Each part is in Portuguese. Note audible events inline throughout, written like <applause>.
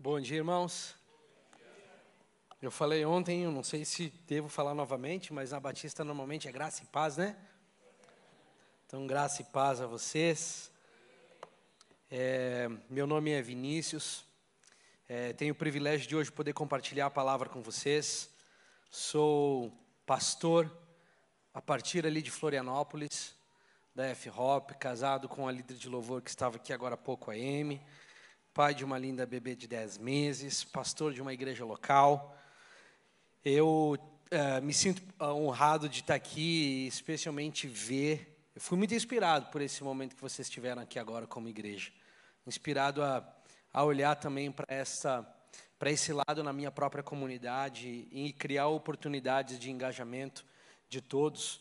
Bom dia, irmãos. Eu falei ontem, eu não sei se devo falar novamente, mas na Batista normalmente é graça e paz, né? Então, graça e paz a vocês. É, meu nome é Vinícius. É, tenho o privilégio de hoje poder compartilhar a palavra com vocês. Sou pastor a partir ali de Florianópolis, da F-Hop, casado com a líder de louvor que estava aqui agora há pouco, a Amy, pai de uma linda bebê de 10 meses, pastor de uma igreja local. Eu uh, me sinto honrado de estar aqui, especialmente ver. Eu fui muito inspirado por esse momento que vocês tiveram aqui agora como igreja, inspirado a, a olhar também para essa para esse lado na minha própria comunidade e criar oportunidades de engajamento de todos.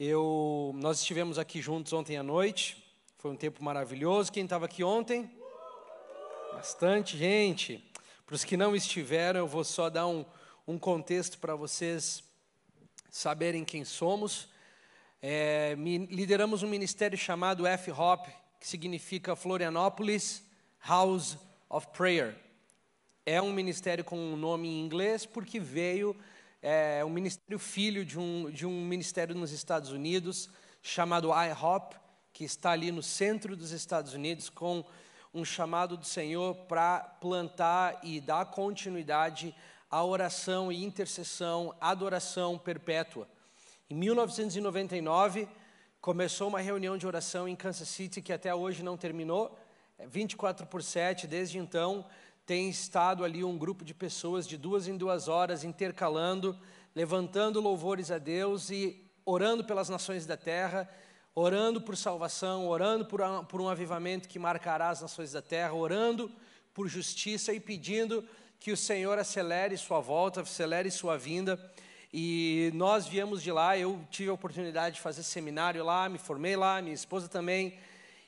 Eu, nós estivemos aqui juntos ontem à noite, foi um tempo maravilhoso. Quem estava aqui ontem? Bastante gente. Para os que não estiveram, eu vou só dar um, um contexto para vocês saberem quem somos. É, lideramos um ministério chamado F-Hop, que significa Florianópolis House of Prayer. É um ministério com um nome em inglês porque veio é um ministério filho de um, de um ministério nos Estados Unidos, chamado IHOP, que está ali no centro dos Estados Unidos, com um chamado do Senhor para plantar e dar continuidade à oração e intercessão, adoração perpétua. Em 1999, começou uma reunião de oração em Kansas City que até hoje não terminou, 24 é por 7, desde então tem estado ali um grupo de pessoas de duas em duas horas intercalando, levantando louvores a Deus e orando pelas nações da terra, orando por salvação, orando por, por um avivamento que marcará as nações da terra, orando por justiça e pedindo que o Senhor acelere sua volta, acelere sua vinda. E nós viemos de lá, eu tive a oportunidade de fazer seminário lá, me formei lá, minha esposa também.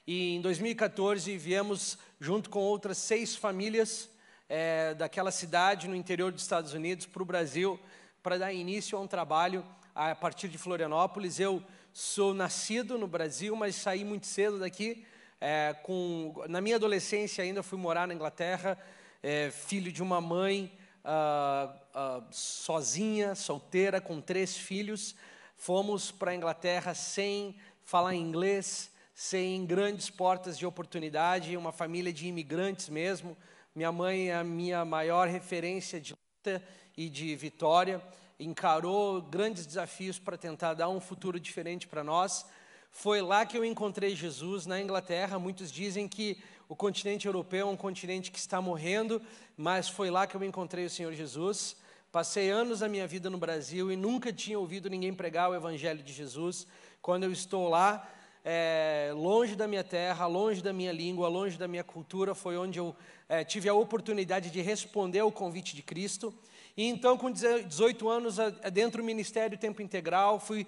E em 2014 viemos junto com outras seis famílias é, daquela cidade no interior dos Estados Unidos para o Brasil para dar início a um trabalho a partir de Florianópolis. Eu sou nascido no Brasil, mas saí muito cedo daqui. É, com, na minha adolescência ainda fui morar na Inglaterra, é, filho de uma mãe ah, ah, sozinha, solteira, com três filhos. Fomos para a Inglaterra sem falar inglês, sem grandes portas de oportunidade, uma família de imigrantes mesmo. Minha mãe é a minha maior referência de luta e de vitória. Encarou grandes desafios para tentar dar um futuro diferente para nós. Foi lá que eu encontrei Jesus, na Inglaterra. Muitos dizem que o continente europeu é um continente que está morrendo, mas foi lá que eu encontrei o Senhor Jesus. Passei anos da minha vida no Brasil e nunca tinha ouvido ninguém pregar o Evangelho de Jesus. Quando eu estou lá, é, longe da minha terra, longe da minha língua, longe da minha cultura, foi onde eu é, tive a oportunidade de responder ao convite de Cristo. E então, com 18 anos, dentro do Ministério Tempo Integral, fui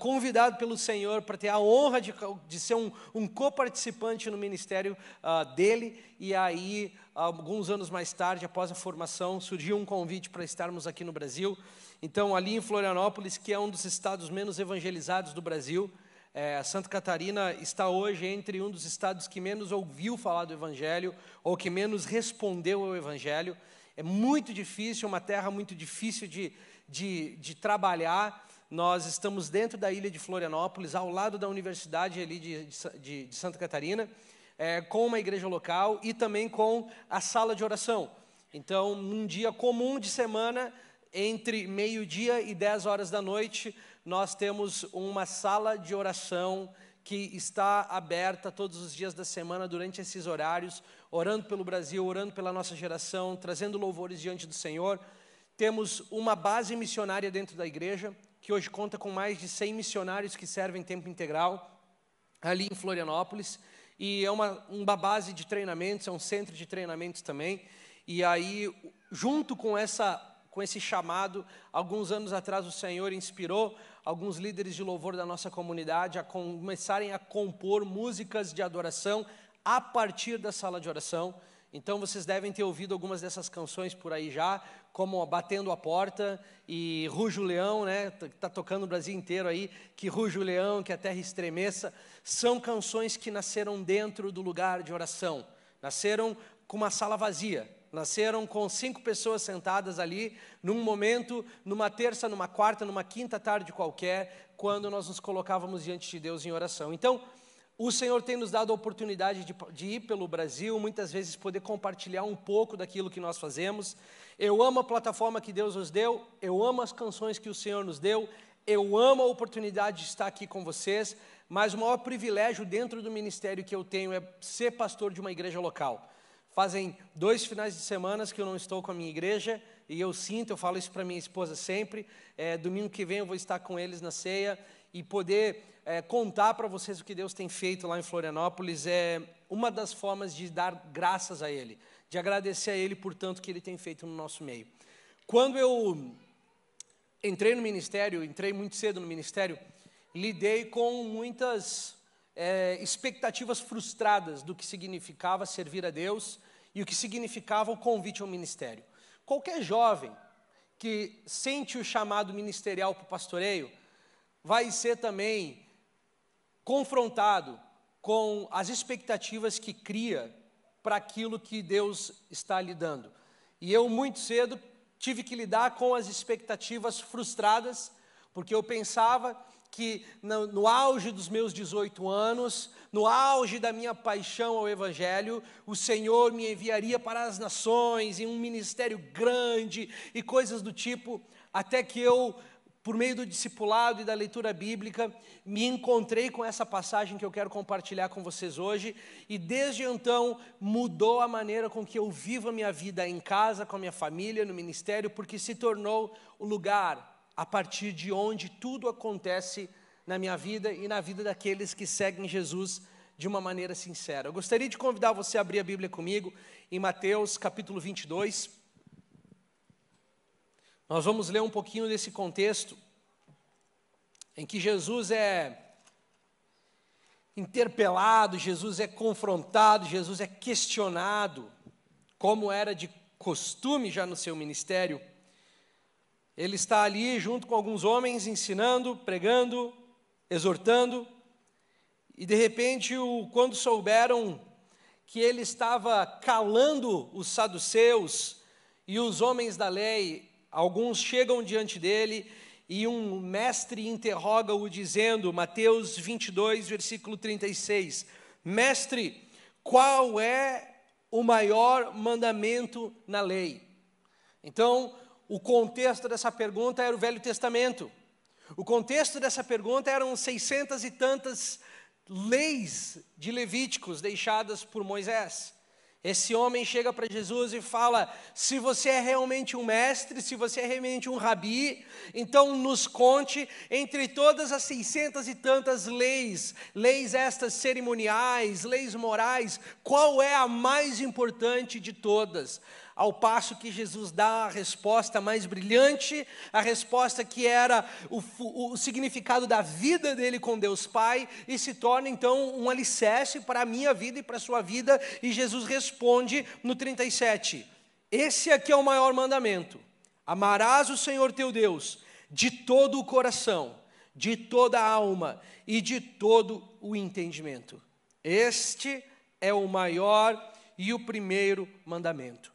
convidado pelo Senhor para ter a honra de, de ser um, um coparticipante no ministério uh, dele. E aí, alguns anos mais tarde, após a formação, surgiu um convite para estarmos aqui no Brasil. Então, ali em Florianópolis, que é um dos estados menos evangelizados do Brasil, é, Santa Catarina está hoje entre um dos estados que menos ouviu falar do Evangelho ou que menos respondeu ao Evangelho. É muito difícil, uma terra muito difícil de, de, de trabalhar. Nós estamos dentro da ilha de Florianópolis, ao lado da Universidade ali de, de, de Santa Catarina, é, com uma igreja local e também com a sala de oração. Então, num dia comum de semana, entre meio-dia e 10 horas da noite, nós temos uma sala de oração que está aberta todos os dias da semana durante esses horários, orando pelo Brasil, orando pela nossa geração, trazendo louvores diante do Senhor. Temos uma base missionária dentro da igreja, que hoje conta com mais de 100 missionários que servem tempo integral, ali em Florianópolis. E é uma, uma base de treinamentos, é um centro de treinamentos também. E aí, junto com essa com esse chamado. Alguns anos atrás, o Senhor inspirou alguns líderes de louvor da nossa comunidade a começarem a compor músicas de adoração a partir da sala de oração. Então vocês devem ter ouvido algumas dessas canções por aí já, como Batendo a Porta e Rujo Leão, né? Tá tocando o Brasil inteiro aí, que Rujo Leão, que a terra estremeça, são canções que nasceram dentro do lugar de oração. Nasceram com uma sala vazia. nasceram com cinco pessoas sentadas ali, num momento, numa terça, numa quarta, numa quinta tarde qualquer, quando nós nos colocávamos diante de Deus em oração. Então, o Senhor tem nos dado a oportunidade de, de, ir pelo Brasil, muitas vezes poder compartilhar um pouco daquilo que nós fazemos. Eu amo a plataforma que Deus nos deu, eu amo as canções que o Senhor nos deu, eu amo a oportunidade de estar aqui com vocês, mas o maior privilégio dentro do ministério que eu tenho é ser pastor de uma igreja local. Fazem dois finais de semana que eu não estou com a minha igreja e eu sinto, eu falo isso para minha esposa sempre. É, domingo que vem eu vou estar com eles na ceia e poder é, contar para vocês o que Deus tem feito lá em Florianópolis é uma das formas de dar graças a Ele, de agradecer a Ele por tanto que Ele tem feito no nosso meio. Quando eu entrei no ministério, entrei muito cedo no ministério, lidei com muitas é, expectativas frustradas do que significava servir a Deus e o que significava o convite ao ministério. Qualquer jovem que sente o chamado ministerial para o pastoreio vai ser também confrontado com as expectativas que cria para aquilo que Deus está lhe dando. E eu, muito cedo, tive que lidar com as expectativas frustradas, porque eu pensava que no, no, auge dos meus 18 anos, no auge da minha paixão ao Evangelho, o Senhor me enviaria para as nações, em um ministério grande e coisas do tipo, até que eu por meio do discipulado e da leitura bíblica, me encontrei com essa passagem que eu quero compartilhar com vocês hoje, e desde então mudou a maneira com que eu vivo a minha vida em casa, com a minha família, no ministério, porque se tornou o lugar a partir de onde tudo acontece na minha vida e na vida daqueles que seguem Jesus de uma maneira sincera. Eu gostaria de convidar você a abrir a Bíblia comigo em Mateus capítulo 22. Nós vamos ler um pouquinho desse contexto em que Jesus é interpelado, Jesus é confrontado, Jesus é questionado, como era de costume já no seu ministério. Ele está ali junto com alguns homens ensinando, pregando, exortando, e de repente, quando souberam que ele estava calando os saduceus e os homens da lei, Alguns chegam diante dele e um mestre interroga-o dizendo, Mateus 22, versículo 36, Mestre, qual é o maior mandamento na lei? Então, o contexto dessa pergunta era o Velho Testamento. O contexto dessa pergunta eram seiscentas e tantas leis de Levíticos deixadas por Moisés. Esse homem chega para Jesus e fala: se você é realmente um mestre, se você é realmente um rabi, então nos conte entre todas as seiscentas e tantas leis, leis estas cerimoniais, leis morais, qual é a mais importante de todas? Ao passo que Jesus dá a resposta mais brilhante, a resposta que era o, o, significado da vida dele com Deus Pai, e se torna então um alicerce para a minha vida e para a sua vida, e Jesus responde no 37: Esse aqui é o maior mandamento: amarás o Senhor teu Deus de todo o coração, de toda a alma e de todo o entendimento. Este é o maior e o primeiro mandamento.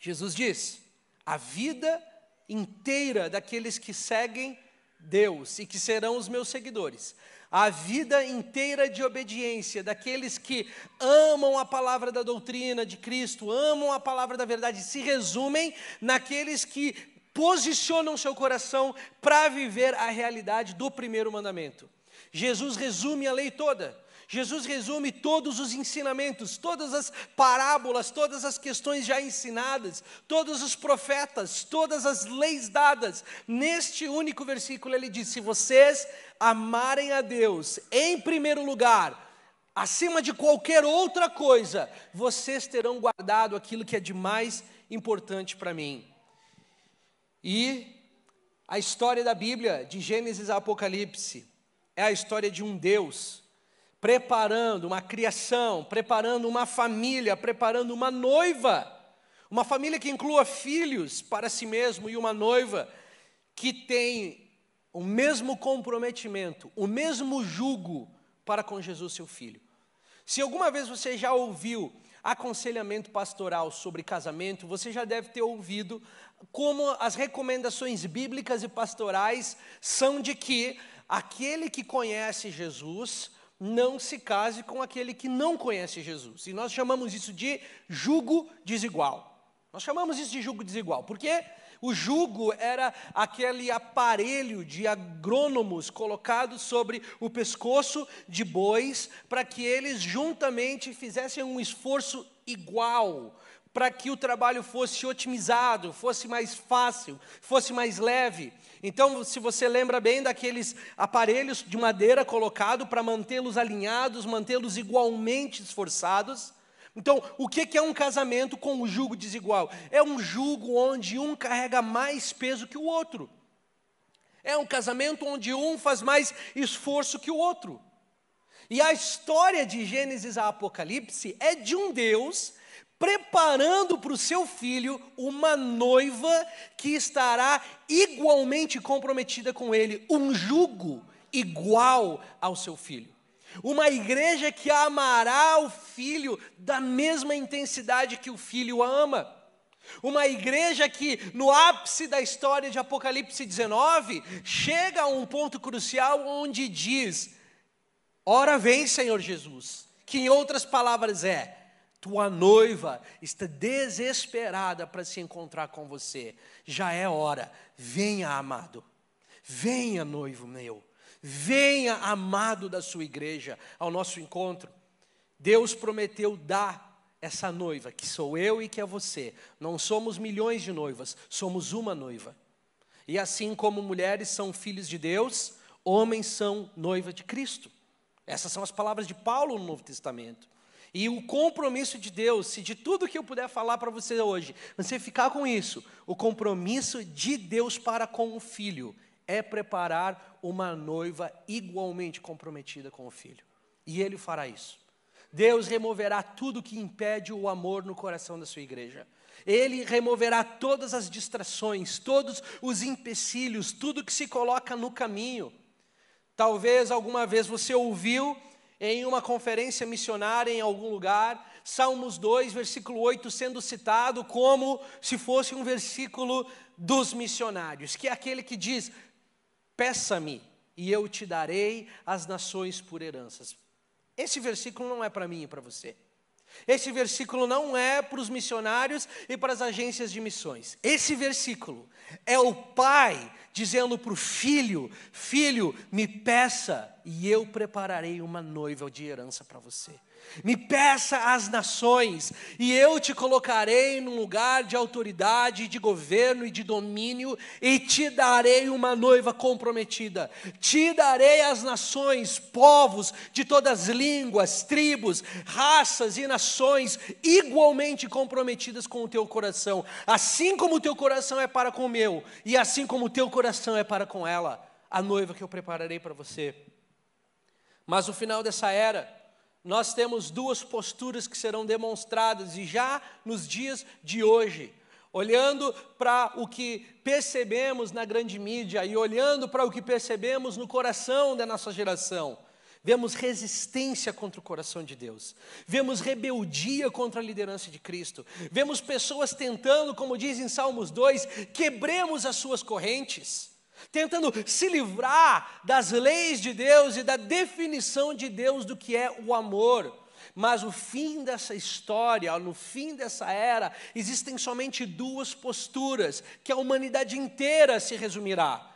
Jesus diz: a vida inteira daqueles que seguem Deus e que serão os meus seguidores, a vida inteira de obediência daqueles que amam a palavra da doutrina de Cristo, amam a palavra da verdade, se resumem naqueles que posicionam seu coração para viver a realidade do primeiro mandamento. Jesus resume a lei toda. Jesus resume todos os ensinamentos, todas as parábolas, todas as questões já ensinadas, todos os profetas, todas as leis dadas. Neste único versículo ele diz: se vocês amarem a Deus em primeiro lugar, acima de qualquer outra coisa, vocês terão guardado aquilo que é de mais importante para mim. E a história da Bíblia, de Gênesis a Apocalipse, é a história de um Deus preparando uma criação, preparando uma família, preparando uma noiva, uma família que inclua filhos para si mesmo e uma noiva que tem o mesmo comprometimento, o mesmo jugo para com Jesus, seu filho. Se alguma vez você já ouviu aconselhamento pastoral sobre casamento, você já deve ter ouvido como as recomendações bíblicas e pastorais são de que aquele que conhece Jesus não se case com aquele que não conhece Jesus. E nós chamamos isso de jugo desigual. Nós chamamos isso de jugo desigual, porque o jugo era aquele aparelho de agrônomos colocado sobre o pescoço de bois para que eles juntamente fizessem um esforço igual para que o trabalho fosse otimizado, fosse mais fácil, fosse mais leve. Então, se você lembra bem daqueles aparelhos de madeira colocado para mantê-los alinhados, mantê-los igualmente esforçados. Então, o que é um casamento com um jugo desigual? É um jugo onde um carrega mais peso que o outro. É um casamento onde um faz mais esforço que o outro. E a história de Gênesis a Apocalipse é de um Deus preparando para o seu filho uma noiva que estará igualmente comprometida com ele, um jugo igual ao seu filho. Uma igreja que amará o filho da mesma intensidade que o filho ama. Uma igreja que, no ápice da história de Apocalipse 19, chega a um ponto crucial onde diz: Ora vem, Senhor Jesus, que em outras palavras é: tua noiva está desesperada para se encontrar com você. Já é hora. Venha, amado. Venha, noivo meu. Venha, amado da sua igreja, ao nosso encontro. Deus prometeu dar essa noiva, que sou eu e que é você. Não somos milhões de noivas, somos uma noiva. E assim como mulheres são filhos de Deus, homens são noiva de Cristo. Essas são as palavras de Paulo no Novo Testamento. E o compromisso de Deus, se de tudo que eu puder falar para você hoje, você ficar com isso, o compromisso de Deus para com o filho é preparar uma noiva igualmente comprometida com o filho. E ele fará isso. Deus removerá tudo que impede o amor no coração da sua igreja. Ele removerá todas as distrações, todos os empecilhos, tudo que se coloca no caminho. Talvez alguma vez você ouviu em uma conferência missionária em algum lugar, Salmos 2, versículo 8, sendo citado como se fosse um versículo dos missionários, que é aquele que diz: Peça-me e eu te darei as nações por heranças. Esse versículo não é para mim e para você. Esse versículo não é para os missionários e para as agências de missões. Esse versículo é o pai dizendo para o filho: Filho, me peça e eu prepararei uma noiva de herança para você. Me peça as nações, e eu te colocarei num lugar de autoridade, de governo e de domínio, e te darei uma noiva comprometida. Te darei as nações, povos de todas as línguas, tribos, raças e nações, igualmente comprometidas com o teu coração, assim como o teu coração é para com o meu, e assim como o teu coração é para com ela, a noiva que eu prepararei para você. Mas o final dessa era, nós temos duas posturas que serão demonstradas e já nos dias de hoje. Olhando para o que percebemos na grande mídia e olhando para o que percebemos no coração da nossa geração, vemos resistência contra o coração de Deus, vemos rebeldia contra a liderança de Cristo, vemos pessoas tentando, como diz em Salmos 2, quebremos as suas correntes tentando se livrar das leis de Deus e da definição de Deus do que é o amor. Mas o fim dessa história, no fim dessa era, existem somente duas posturas que a humanidade inteira se resumirá.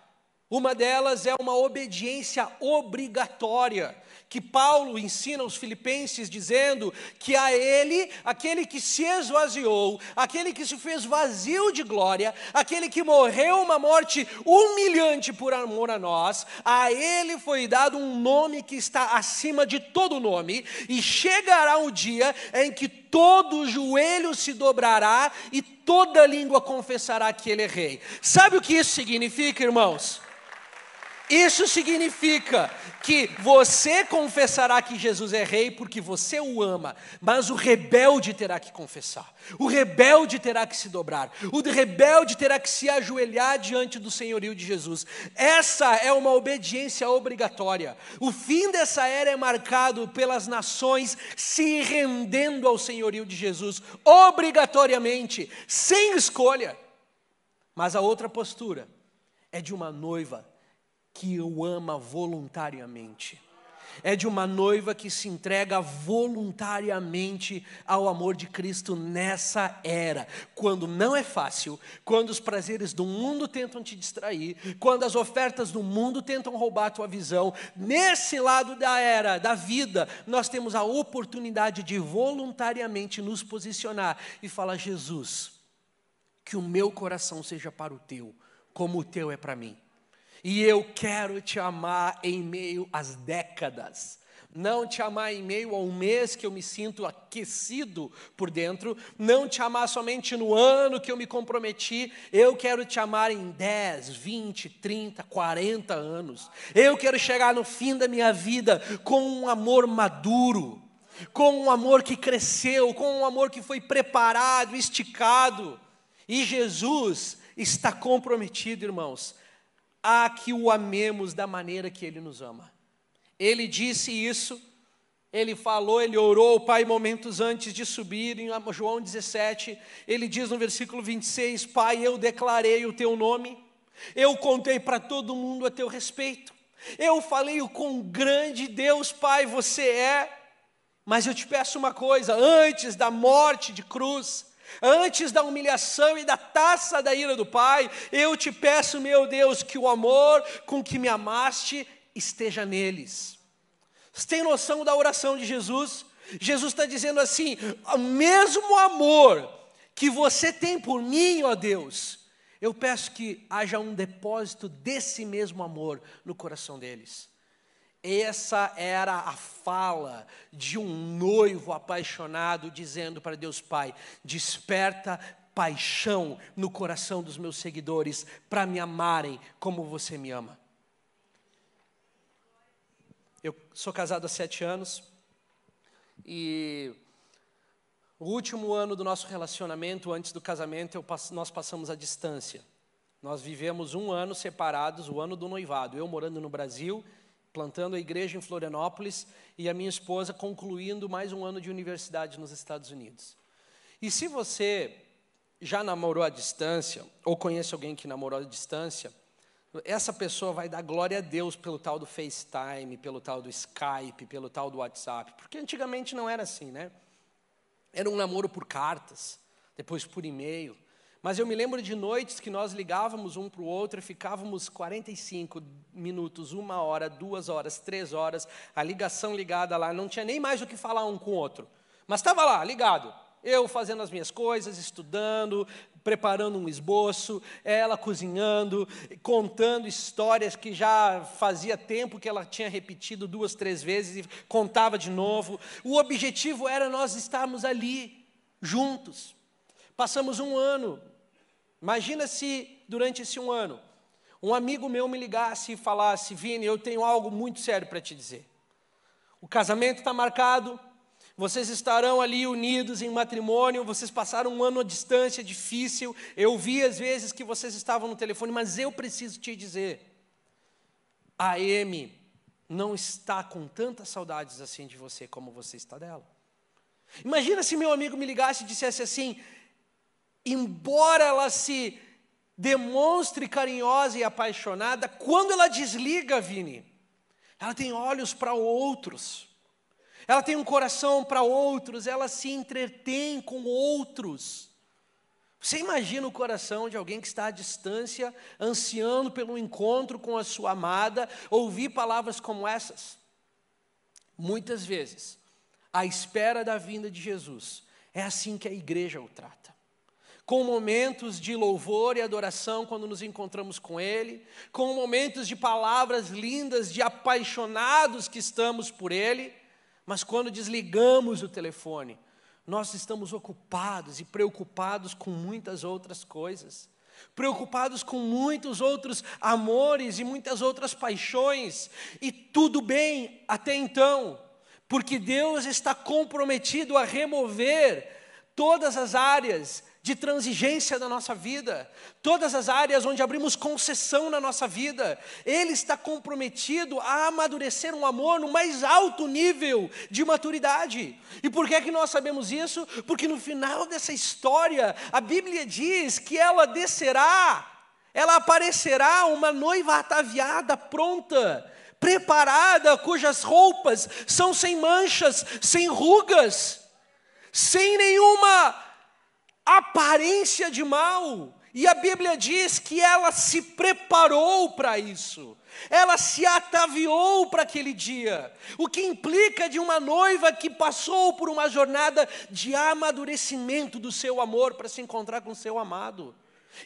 Uma delas é uma obediência obrigatória que Paulo ensina aos filipenses, dizendo que a ele, aquele que se esvaziou, aquele que se fez vazio de glória, aquele que morreu uma morte humilhante por amor a nós, a ele foi dado um nome que está acima de todo nome, e chegará o dia em que todo joelho se dobrará e toda língua confessará que ele é rei. Sabe o que isso significa, irmãos? Isso significa que você confessará que Jesus é rei porque você o ama, mas o rebelde terá que confessar, o rebelde terá que se dobrar, o rebelde terá que se ajoelhar diante do senhorio de Jesus. Essa é uma obediência obrigatória. O fim dessa era é marcado pelas nações se rendendo ao senhorio de Jesus, obrigatoriamente, sem escolha. Mas a outra postura é de uma noiva que o ama voluntariamente. É de uma noiva que se entrega voluntariamente ao amor de Cristo nessa era, quando não é fácil, quando os prazeres do mundo tentam te distrair, quando as ofertas do mundo tentam roubar a tua visão. Nesse lado da era, da vida, nós temos a oportunidade de voluntariamente nos posicionar e falar: Jesus, que o meu coração seja para o teu, como o teu é para mim. E eu quero te amar em meio às décadas. Não te amar em meio a um mês que eu me sinto aquecido por dentro, não te amar somente no ano que eu me comprometi, eu quero te amar em 10, 20, 30, 40 anos. Eu quero chegar no fim da minha vida com um amor maduro, com um amor que cresceu, com um amor que foi preparado, esticado. E Jesus está comprometido, irmãos, a que o amemos da maneira que Ele nos ama. Ele disse isso, ele falou, ele orou Pai momentos antes de subir, em João 17, ele diz no versículo 26: Pai, eu declarei o teu nome, eu contei para todo mundo a teu respeito, eu falei o quão grande Deus, Pai, você é, mas eu te peço uma coisa: antes da morte de cruz, Antes da humilhação e da taça da ira do Pai, eu te peço, meu Deus, que o amor com que me amaste esteja neles. Você tem noção da oração de Jesus? Jesus está dizendo assim: o mesmo amor que você tem por mim, ó Deus, eu peço que haja um depósito desse mesmo amor no coração deles. Essa era a fala de um noivo apaixonado dizendo para Deus Pai: desperta paixão no coração dos meus seguidores para me amarem como você me ama. Eu sou casado há sete anos e o último ano do nosso relacionamento, antes do casamento, nós passamos a distância. Nós vivemos um ano separados, o ano do noivado. Eu morando no Brasil plantando a igreja em Florianópolis e a minha esposa concluindo mais um ano de universidade nos Estados Unidos. E se você já namorou à distância, ou conhece alguém que namorou à distância, essa pessoa vai dar glória a Deus pelo tal do FaceTime, pelo tal do Skype, pelo tal do WhatsApp, porque antigamente não era assim, né? Era um namoro por cartas, depois por e-mail, mas eu me lembro de noites que nós ligávamos um para o outro e ficávamos 45 minutos, uma hora, duas horas, três horas, a ligação ligada lá, não tinha nem mais o que falar um com o outro. Mas estava lá, ligado. Eu fazendo as minhas coisas, estudando, preparando um esboço, ela cozinhando, contando histórias que já fazia tempo que ela tinha repetido duas, três vezes e contava de novo. O objetivo era nós estarmos ali, juntos. Passamos um ano Imagina se durante esse um ano, um amigo meu me ligasse e falasse: Vini, eu tenho algo muito sério para te dizer. O casamento está marcado, vocês estarão ali unidos em matrimônio, vocês passaram um ano à distância difícil. Eu vi às vezes que vocês estavam no telefone, mas eu preciso te dizer: a Amy não está com tantas saudades assim de você como você está dela. Imagina se meu amigo me ligasse e dissesse assim: embora ela se demonstre carinhosa e apaixonada, quando ela desliga, Vini, ela tem olhos para outros, ela tem um coração para outros, ela se entretém com outros. Você imagina o coração de alguém que está à distância, ansiando pelo encontro com a sua amada, ouvir palavras como essas? Muitas vezes, à espera da vinda de Jesus, é assim que a igreja o trata com momentos de louvor e adoração quando nos encontramos com Ele, com momentos de palavras lindas, de apaixonados que estamos por Ele, mas quando desligamos o telefone, nós estamos ocupados e preocupados com muitas outras coisas. preocupados com muitos outros amores e muitas outras paixões, e tudo bem até então, porque Deus está comprometido a remover todas as áreas de transigência da nossa vida, todas as áreas onde abrimos concessão na nossa vida. Ele está comprometido a amadurecer um amor no mais alto nível de maturidade. E por que é que nós sabemos isso? Porque no final dessa história, a Bíblia diz que ela descerá, ela aparecerá uma noiva ataviada, pronta, preparada, cujas roupas são sem manchas, sem rugas, sem nenhuma aparência de mal. E a Bíblia diz que ela se preparou para isso. Ela se ataviou para aquele dia, o que implica de uma noiva que passou por uma jornada de amadurecimento do seu amor para se encontrar com seu amado.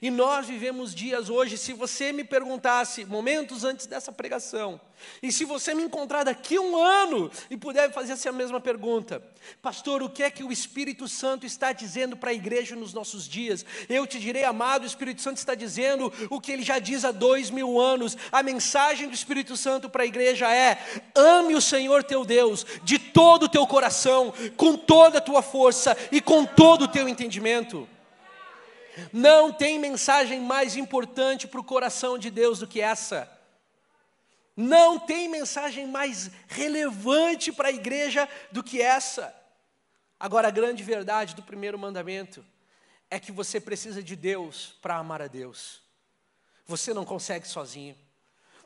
E nós vivemos dias hoje, se você me perguntasse, momentos antes dessa pregação, e se você me encontrar daqui um ano e puder fazer essa mesma pergunta, pastor, o que é que o Espírito Santo está dizendo para a igreja nos nossos dias? Eu te direi, amado, o Espírito Santo está dizendo o que ele já diz há dois mil anos. A mensagem do Espírito Santo para a igreja é: ame o Senhor teu Deus de todo o teu coração, com toda a tua força e com todo o teu entendimento. Não tem mensagem mais importante para o coração de Deus do que essa. Não tem mensagem mais relevante para a igreja do que essa. Agora, a grande verdade do primeiro mandamento é que você precisa de Deus para amar a Deus. Você não consegue sozinho.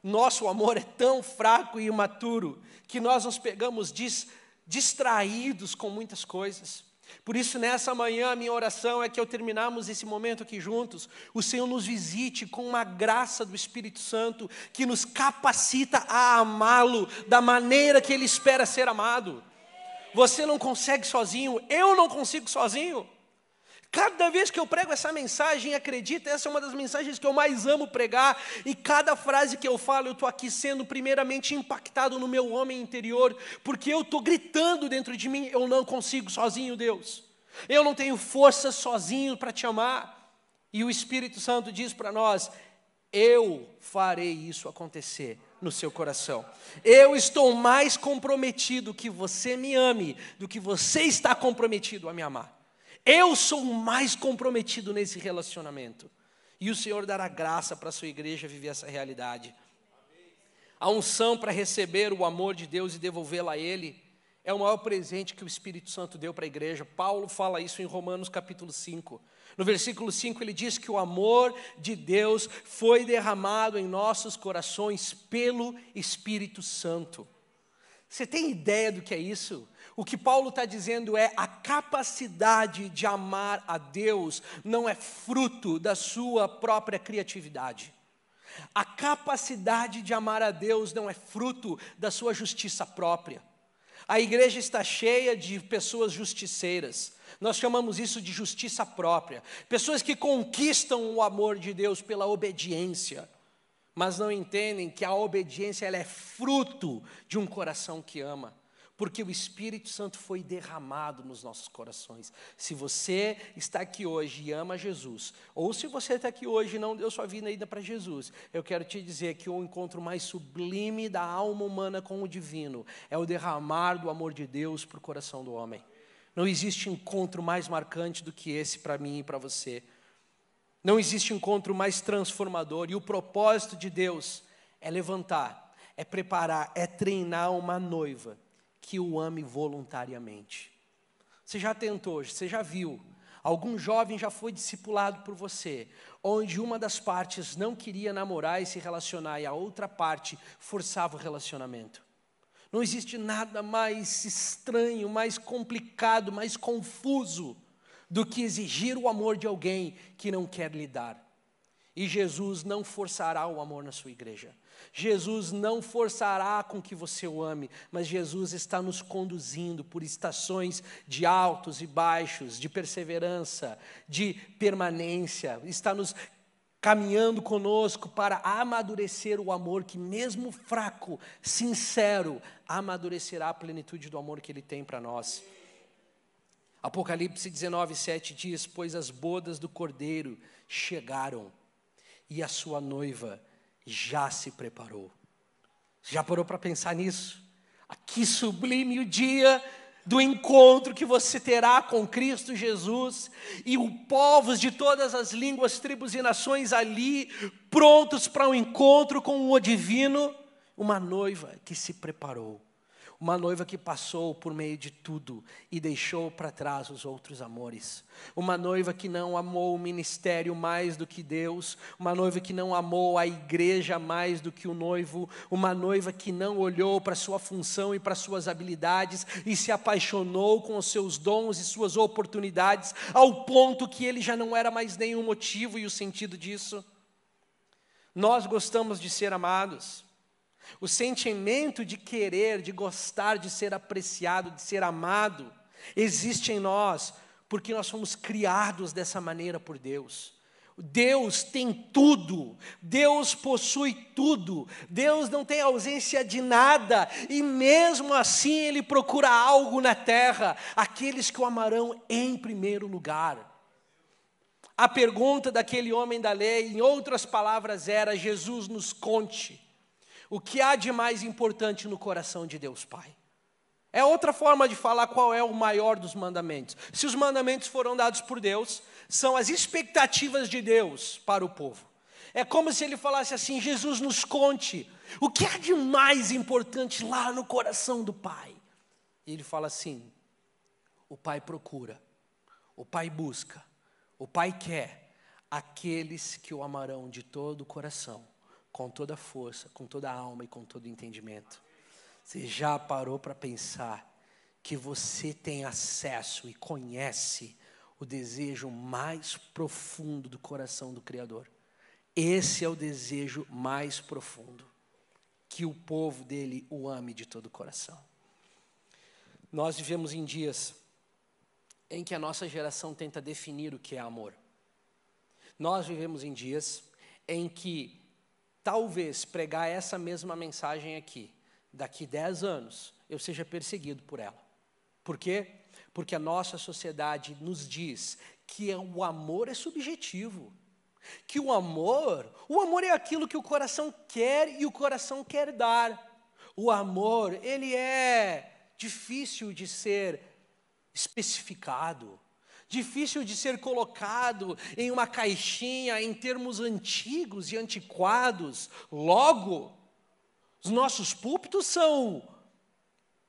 Nosso amor é tão fraco e imaturo que nós nos pegamos dis, distraídos com muitas coisas. Por isso, nessa manhã, a minha oração é que ao terminarmos esse momento aqui juntos, o Senhor nos visite com uma graça do Espírito Santo que nos capacita a amá-lo da maneira que ele espera ser amado. Você não consegue sozinho, eu não consigo sozinho. Cada vez que eu prego essa mensagem, acredita, essa é uma das mensagens que eu mais amo pregar, e cada frase que eu falo, eu estou aqui sendo primeiramente impactado no meu homem interior, porque eu estou gritando dentro de mim, eu não consigo sozinho, Deus. Eu não tenho força sozinho para te amar. E o Espírito Santo diz para nós: eu farei isso acontecer no seu coração. Eu estou mais comprometido que você me ame do que você está comprometido a me amar. Eu sou mais comprometido nesse relacionamento. E o Senhor dará graça para a sua igreja viver essa realidade. A unção para receber o amor de Deus e devolvê-la a Ele é o maior presente que o Espírito Santo deu para a igreja. Paulo fala isso em Romanos capítulo 5. No versículo 5 ele diz que o amor de Deus foi derramado em nossos corações pelo Espírito Santo. Você tem ideia do que é isso? O que Paulo está dizendo é a capacidade de amar a Deus não é fruto da sua própria criatividade. A capacidade de amar a Deus não é fruto da sua justiça própria. A igreja está cheia de pessoas justiceiras. Nós chamamos isso de justiça própria. Pessoas que conquistam o amor de Deus pela obediência, mas não entendem que a obediência ela é fruto de um coração que ama porque o Espírito Santo foi derramado nos nossos corações. Se você está aqui hoje e ama Jesus, ou se você está aqui hoje e não deu sua vida ainda para Jesus, eu quero te dizer que o encontro mais sublime da alma humana com o divino é o derramar do amor de Deus para o coração do homem. Não existe encontro mais marcante do que esse para mim e para você. Não existe encontro mais transformador, e o propósito de Deus é levantar, é preparar, é treinar uma noiva que o ame voluntariamente. Você já tentou, você já viu, algum jovem já foi discipulado por você, onde uma das partes não queria namorar e se relacionar e a outra parte forçava o relacionamento. Não existe nada mais estranho, mais complicado, mais confuso do que exigir o amor de alguém que não quer lhe dar. E Jesus não forçará o amor na sua igreja. Jesus não forçará com que você o ame, mas Jesus está nos conduzindo por estações de altos e baixos, de perseverança, de permanência, está nos caminhando conosco para amadurecer o amor que, mesmo fraco, sincero, amadurecerá a plenitude do amor que Ele tem para nós. Apocalipse 19, 7 diz: Pois as bodas do cordeiro chegaram e a sua noiva já se preparou. Já parou para pensar nisso? Que sublime o dia do encontro que você terá com Cristo Jesus e o povos de todas as línguas, tribos e nações ali, prontos para o um encontro com o divino, uma noiva que se preparou. Uma noiva que passou por meio de tudo e deixou para trás os outros amores. Uma noiva que não amou o ministério mais do que Deus. Uma noiva que não amou a igreja mais do que o noivo. Uma noiva que não olhou para sua função e para suas habilidades e se apaixonou com os seus dons e suas oportunidades, ao ponto que ele já não era mais nenhum motivo e o sentido disso. Nós gostamos de ser amados. O sentimento de querer, de gostar, de ser apreciado, de ser amado, existe em nós, porque nós fomos criados dessa maneira por Deus. Deus tem tudo, Deus possui tudo, Deus não tem ausência de nada, e mesmo assim Ele procura algo na terra, aqueles que o amarão em primeiro lugar. A pergunta daquele homem da lei, em outras palavras, era: Jesus nos conte o que há de mais importante no coração de Deus Pai. É outra forma de falar qual é o maior dos mandamentos. Se os mandamentos foram dados por Deus, são as expectativas de Deus para o povo. É como se ele falasse assim: Jesus nos conte o que há de mais importante lá no coração do Pai. E ele fala assim: o Pai procura, o Pai busca, o Pai quer aqueles que o amarão de todo o coração com toda a força, com toda a alma e com todo o entendimento. Você já parou para pensar que você tem acesso e conhece o desejo mais profundo do coração do Criador? Esse é o desejo mais profundo, que o povo dele o ame de todo o coração. Nós vivemos em dias em que a nossa geração tenta definir o que é amor. Nós vivemos em dias em que talvez pregar essa mesma mensagem aqui, daqui 10 anos, eu seja perseguido por ela. Por quê? Porque a nossa sociedade nos diz que o amor é subjetivo. Que o amor, o amor é aquilo que o coração quer e o coração quer dar. O amor, ele é difícil de ser especificado difícil de ser colocado em uma caixinha em termos antigos e antiquados. Logo, os nossos púlpitos são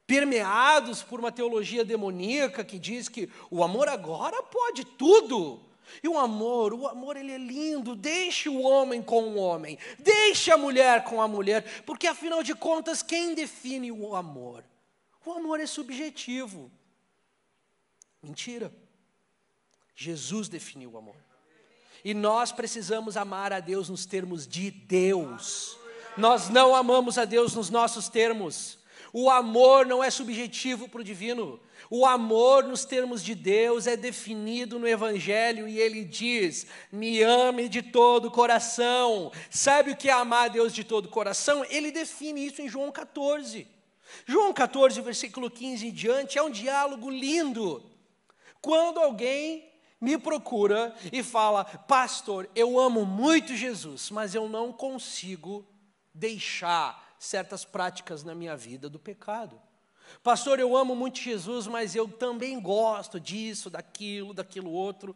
permeados por uma teologia demoníaca que diz que o amor agora pode tudo. E o amor, o amor ele é lindo, deixe o homem com o homem, deixe a mulher com a mulher, porque afinal de contas, quem define o amor? O amor é subjetivo. Mentira. Jesus definiu o amor. E nós precisamos amar a Deus nos termos de Deus. Nós não amamos a Deus nos nossos termos. O amor não é subjetivo para o divino. O amor, nos termos de Deus, é definido no Evangelho e ele diz: me ame de todo o coração. Sabe o que é amar a Deus de todo o coração? Ele define isso em João 14. João 14, versículo 15 em diante, é um diálogo lindo. Quando alguém me procura e fala: Pastor, eu amo muito Jesus, mas eu não consigo deixar certas práticas na minha vida do pecado. Pastor, eu amo muito Jesus, mas eu também gosto disso, daquilo, daquilo outro.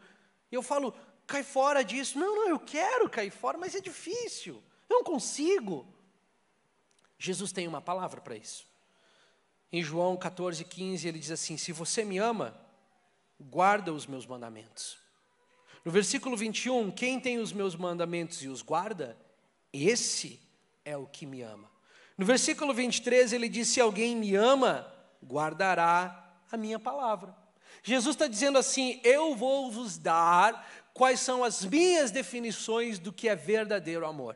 Eu falo: cai fora disso. Não, não, eu quero cair fora, mas é difícil. Eu não consigo. Jesus tem uma palavra para isso. Em João 14, 15, ele diz assim: Se você me ama, guarda os meus mandamentos. No versículo 21, quem tem os meus mandamentos e os guarda, esse é o que me ama. No versículo 23, ele diz: Se alguém me ama, guardará a minha palavra. Jesus está dizendo assim: Eu vou vos dar quais são as minhas definições do que é verdadeiro amor.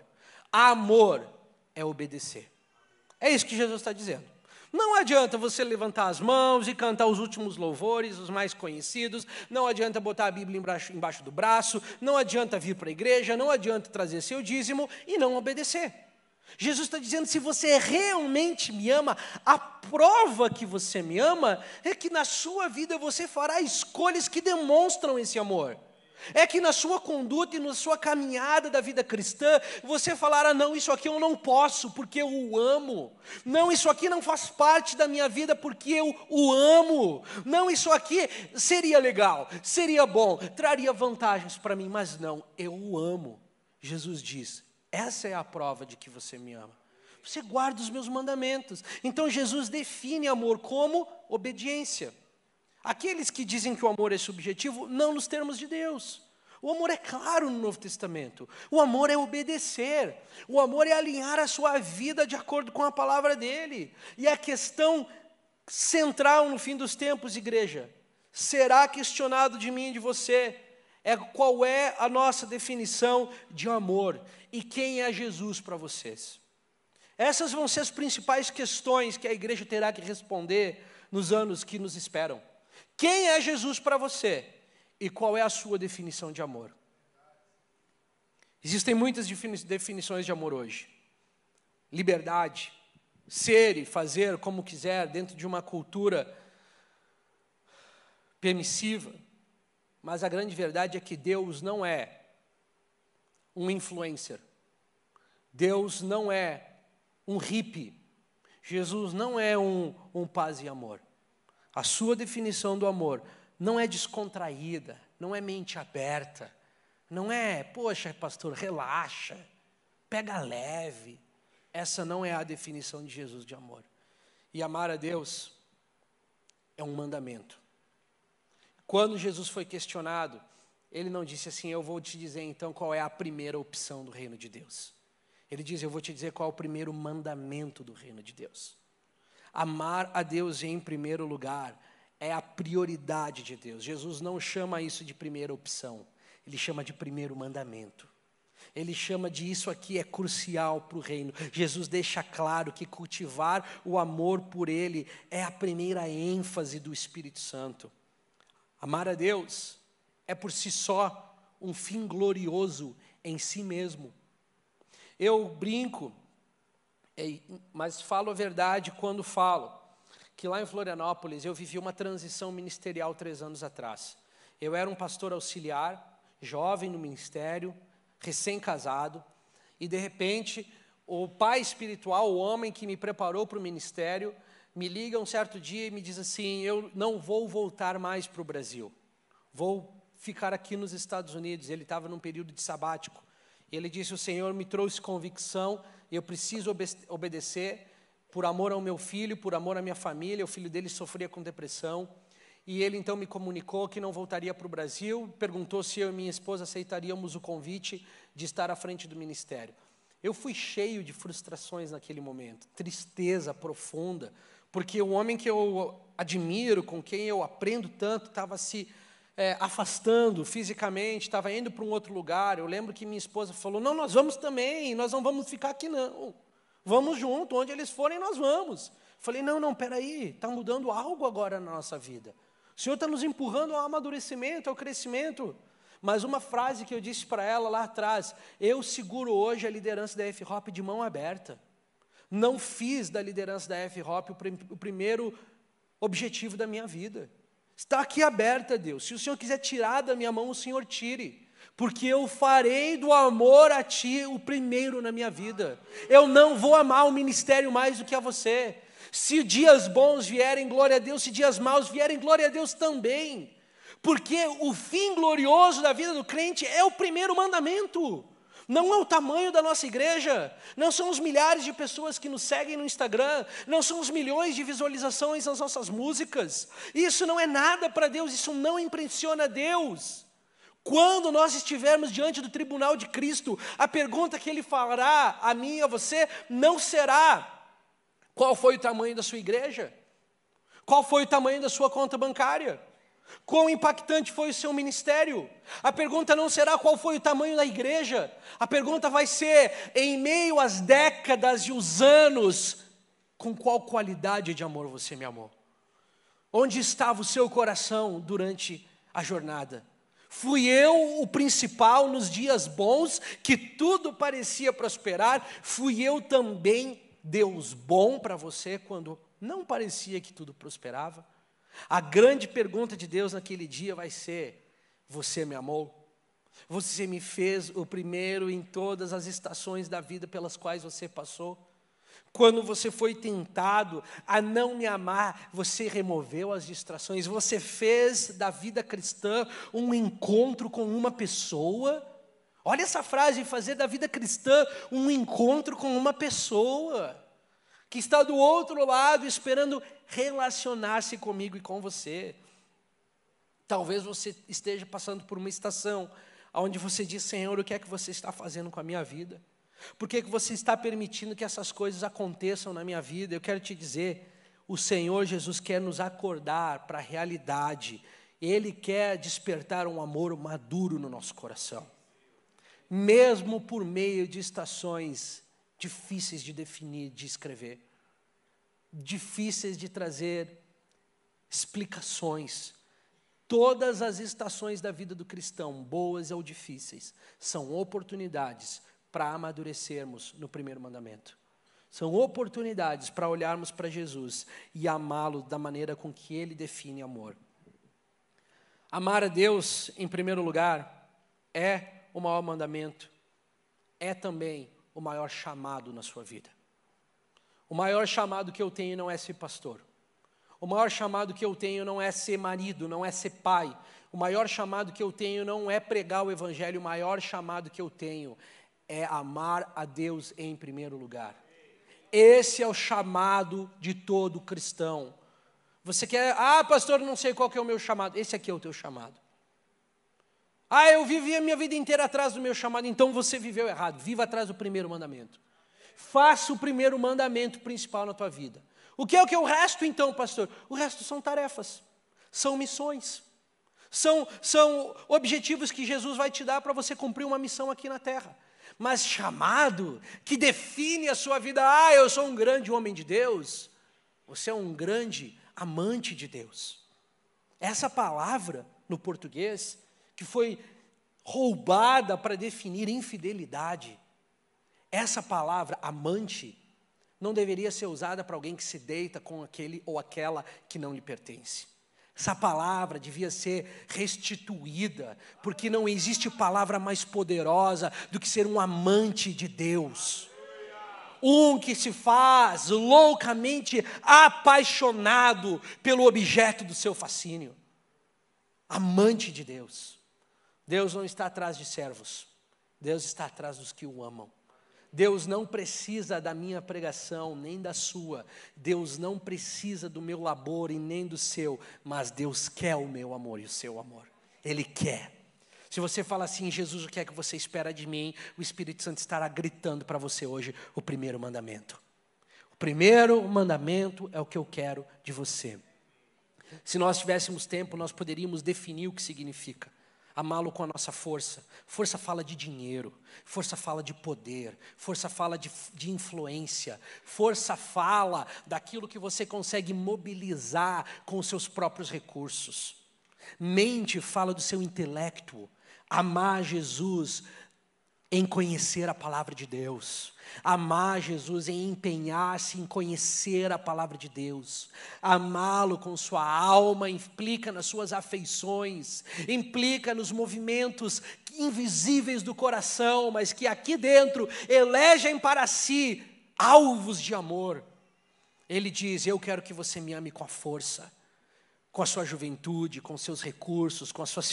Amor é obedecer. É isso que Jesus está dizendo. Não adianta você levantar as mãos e cantar os últimos louvores, os mais conhecidos, não adianta botar a Bíblia embaixo, embaixo do braço, não adianta vir para a igreja, não adianta trazer seu dízimo e não obedecer. Jesus está dizendo: se você realmente me ama, a prova que você me ama é que na sua vida você fará escolhas que demonstram esse amor. É que na sua conduta e na sua caminhada da vida cristã, você falará: não, isso aqui eu não posso, porque eu o amo. Não, isso aqui não faz parte da minha vida, porque eu o amo. Não, isso aqui seria legal, seria bom, traria vantagens para mim, mas não, eu o amo. Jesus diz: essa é a prova de que você me ama. Você guarda os meus mandamentos. Então Jesus define amor como obediência. Aqueles que dizem que o amor é subjetivo, não nos termos de Deus. O amor é claro no Novo Testamento. O amor é obedecer. O amor é alinhar a sua vida de acordo com a palavra dele. E a questão central no fim dos tempos, igreja, será questionado de mim e de você é qual é a nossa definição de amor e quem é Jesus para vocês. Essas vão ser as principais questões que a igreja terá que responder nos anos que nos esperam. Quem é Jesus para você e qual é a sua definição de amor? Existem muitas definições de amor hoje. Liberdade, ser e fazer como quiser dentro de uma cultura permissiva. Mas a grande verdade é que Deus não é um influencer. Deus não é um hippie. Jesus não é um, um paz e amor. A sua definição do amor não é descontraída, não é mente aberta, não é, poxa, pastor, relaxa, pega leve. Essa não é a definição de Jesus de amor. E amar a Deus é um mandamento. Quando Jesus foi questionado, ele não disse assim: Eu vou te dizer então qual é a primeira opção do reino de Deus. Ele diz: Eu vou te dizer qual é o primeiro mandamento do reino de Deus. Amar a Deus em primeiro lugar é a prioridade de Deus. Jesus não chama isso de primeira opção, ele chama de primeiro mandamento. Ele chama de isso aqui é crucial para o reino. Jesus deixa claro que cultivar o amor por Ele é a primeira ênfase do Espírito Santo. Amar a Deus é por si só um fim glorioso em si mesmo. Eu brinco, mas falo a verdade quando falo que lá em Florianópolis eu vivi uma transição ministerial três anos atrás. Eu era um pastor auxiliar, jovem no ministério, recém-casado, e de repente o pai espiritual, o homem que me preparou para o ministério, me liga um certo dia e me diz assim: Eu não vou voltar mais para o Brasil, vou ficar aqui nos Estados Unidos. Ele estava num período de sabático. Ele disse: O Senhor me trouxe convicção, eu preciso obedecer por amor ao meu filho, por amor à minha família. O filho dele sofria com depressão. E ele então me comunicou que não voltaria para o Brasil, perguntou se eu e minha esposa aceitaríamos o convite de estar à frente do ministério. Eu fui cheio de frustrações naquele momento, tristeza profunda, porque o homem que eu admiro, com quem eu aprendo tanto, estava se é, afastando fisicamente, estava indo para um outro lugar. Eu lembro que minha esposa falou: Não, nós vamos também, nós não vamos ficar aqui, não. Vamos junto, onde eles forem, nós vamos. Falei: Não, não, peraí, está mudando algo agora na nossa vida. O Senhor está nos empurrando ao amadurecimento, ao crescimento. Mas uma frase que eu disse para ela lá atrás: Eu seguro hoje a liderança da F-Hop de mão aberta não fiz da liderança da F-Hop o, prim o primeiro objetivo da minha vida. Está aqui aberta, Deus. Se o Senhor quiser tirar da minha mão, o Senhor tire. Porque eu farei do amor a Ti o primeiro na minha vida. Eu não vou amar o ministério mais do que a você. Se dias bons vierem, glória a Deus. Se dias maus vierem, glória a Deus também. Porque o fim glorioso da vida do crente é o primeiro mandamento. Não é o tamanho da nossa igreja, não são os milhares de pessoas que nos seguem no Instagram, não são os milhões de visualizações nas nossas músicas. Isso não é nada para Deus, isso não impressiona Deus. Quando nós estivermos diante do tribunal de Cristo, a pergunta que Ele fará a mim e a você não será: qual foi o tamanho da sua igreja? Qual foi o tamanho da sua conta bancária? Quão impactante foi o seu ministério? A pergunta não será qual foi o tamanho da igreja, a pergunta vai ser, em meio às décadas e os anos, com qual qualidade de amor você me amou? Onde estava o seu coração durante a jornada? Fui eu o principal nos dias bons, que tudo parecia prosperar. Fui eu também Deus bom para você quando não parecia que tudo prosperava. A grande pergunta de Deus naquele dia vai ser: Você me amou? Você me fez o primeiro em todas as estações da vida pelas quais você passou? Quando você foi tentado a não me amar, você removeu as distrações, você fez da vida cristã um encontro com uma pessoa. Olha essa frase, fazer da vida cristã um encontro com uma pessoa que está do outro lado esperando relacionar-se comigo e com você. Talvez você esteja passando por uma estação onde você diz: Senhor, o que é que você está fazendo com a minha vida? Por que, que você está permitindo que essas coisas aconteçam na minha vida? Eu quero te dizer, o Senhor Jesus quer nos acordar para a realidade. Ele quer despertar um amor maduro no nosso coração. Mesmo por meio de estações difíceis de definir, de escrever, difíceis de trazer explicações. Todas as estações da vida do cristão, boas ou difíceis, são oportunidades para amadurecermos no primeiro mandamento. São oportunidades para olharmos para Jesus e amá-lo da maneira com que ele define amor. Amar a Deus, em primeiro lugar, é o maior mandamento, é também o maior chamado na sua vida. O maior chamado que eu tenho não é ser pastor. O maior chamado que eu tenho não é ser marido, não é ser pai. O maior chamado que eu tenho não é pregar o evangelho, o maior chamado que eu tenho é amar a Deus em primeiro lugar. Esse é o chamado de todo cristão. Você quer, ah, pastor, não sei qual que é o meu chamado. Esse aqui é o teu chamado. Ah, eu vivi a minha vida inteira atrás do meu chamado, então você viveu errado. Viva atrás do primeiro mandamento. Faça o primeiro mandamento principal na tua vida. O que é o que é o resto então, pastor? O resto são tarefas, são missões. São, são objetivos que Jesus vai te dar para você cumprir uma missão aqui na terra mas chamado que define a sua vida. Ah, eu sou um grande homem de Deus. Você é um grande amante de Deus. Essa palavra no português que foi roubada para definir infidelidade. Essa palavra amante não deveria ser usada para alguém que se deita com aquele ou aquela que não lhe pertence. Essa palavra devia ser restituída, porque não existe palavra mais poderosa do que ser um amante de Deus. Um que se faz loucamente apaixonado pelo objeto do seu fascínio. Amante de Deus. Deus não está atrás de servos, Deus está atrás dos que o amam. Deus não precisa da minha pregação, nem da sua. Deus não precisa do meu labor e nem do seu. Mas Deus quer o meu amor e o seu amor. Ele quer. Se você fala assim, Jesus, o que é que você espera de mim? O Espírito Santo estará gritando para você hoje o primeiro mandamento. O primeiro mandamento é o que eu quero de você. Se nós tivéssemos tempo, nós poderíamos definir o que significa amá-lo com a nossa força. Força fala de dinheiro, força fala de poder, força fala de, de, influência, força fala daquilo que você consegue mobilizar com os seus próprios recursos. Mente fala do seu intelecto. Amar Jesus em conhecer a palavra de Deus. Amar Jesus em empenhar-se em conhecer a palavra de Deus. Amá-lo com sua alma implica nas suas afeições, implica nos movimentos invisíveis do coração, mas que aqui dentro elegem para si alvos de amor. Ele diz: Eu quero que você me ame com a força, com a sua juventude, com seus recursos, com as suas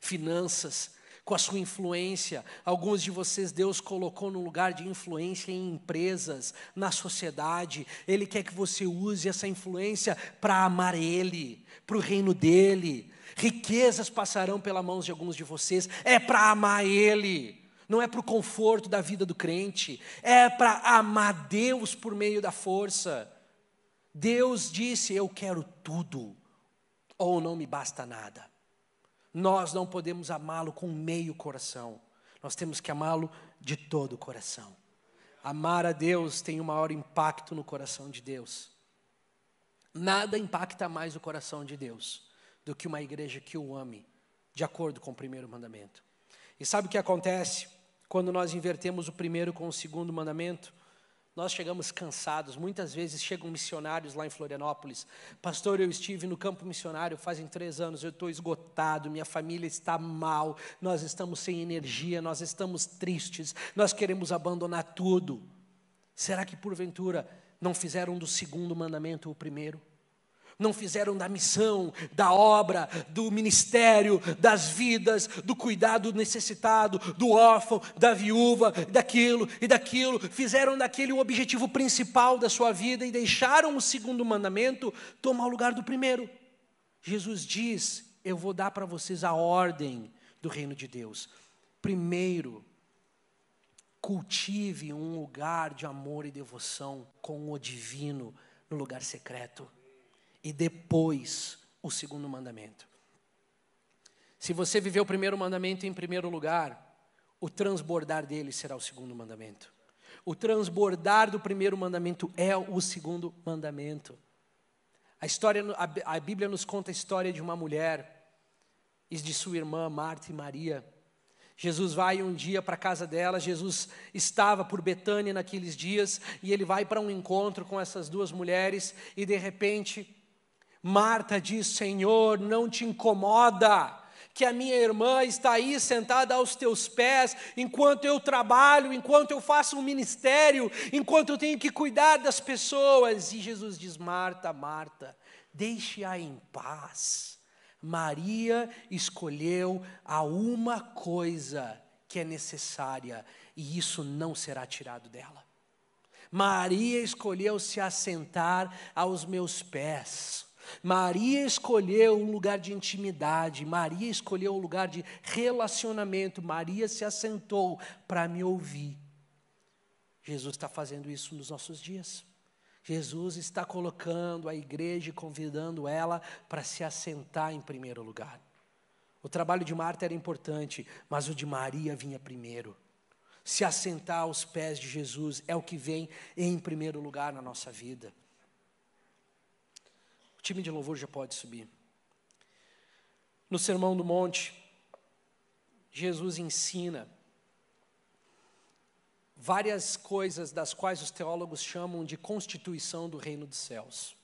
finanças com a sua influência. Alguns de vocês Deus colocou no lugar de influência em empresas, na sociedade. Ele quer que você use essa influência para amar Ele, para o reino dele. Riquezas passarão pelas mãos de alguns de vocês, é para amar Ele. Não é para o conforto da vida do crente, é para amar Deus por meio da força. Deus disse: Eu quero tudo, ou não me basta nada. Nós não podemos amá-lo com meio coração, nós temos que amá-lo de todo o coração. Amar a Deus tem o maior impacto no coração de Deus. Nada impacta mais o coração de Deus do que uma igreja que o ame de acordo com o primeiro mandamento. E sabe o que acontece quando nós invertemos o primeiro com o segundo mandamento? Nós chegamos cansados, muitas vezes chegam missionários lá em Florianópolis. Pastor, eu estive no campo missionário fazem três anos, eu estou esgotado, minha família está mal, nós estamos sem energia, nós estamos tristes, nós queremos abandonar tudo. Será que porventura não fizeram do segundo mandamento o primeiro? Não fizeram da missão, da obra, do ministério, das vidas, do cuidado do necessitado, do órfão, da viúva, daquilo e daquilo, fizeram daquele o objetivo principal da sua vida e deixaram o segundo mandamento tomar o lugar do primeiro. Jesus diz: Eu vou dar para vocês a ordem do reino de Deus. Primeiro, cultive um lugar de amor e devoção com o divino no lugar secreto e depois o segundo mandamento. Se você viver o primeiro mandamento em primeiro lugar, o transbordar dele será o segundo mandamento. O transbordar do primeiro mandamento é o segundo mandamento. A história, a Bíblia nos conta a história de uma mulher e de sua irmã Marta e Maria. Jesus vai um dia para a casa dela, Jesus estava por Betânia naqueles dias, e ele vai para um encontro com essas duas mulheres, e de repente Marta diz: Senhor, não te incomoda que a minha irmã está aí sentada aos teus pés, enquanto eu trabalho, enquanto eu faço um ministério, enquanto eu tenho que cuidar das pessoas. E Jesus diz: Marta, Marta, deixe-a em paz. Maria escolheu a uma coisa que é necessária, e isso não será tirado dela. Maria escolheu se assentar aos meus pés. Maria escolheu um lugar de intimidade, Maria escolheu um lugar de relacionamento, Maria se assentou para me ouvir. Jesus está fazendo isso nos nossos dias. Jesus está colocando a igreja e convidando ela para se assentar em primeiro lugar. O trabalho de Marta era importante, mas o de Maria vinha primeiro. Se assentar aos pés de Jesus é o que vem em primeiro lugar na nossa vida. O time de louvor já pode subir. No Sermão do Monte, Jesus ensina várias coisas das quais os teólogos chamam de constituição do reino dos céus.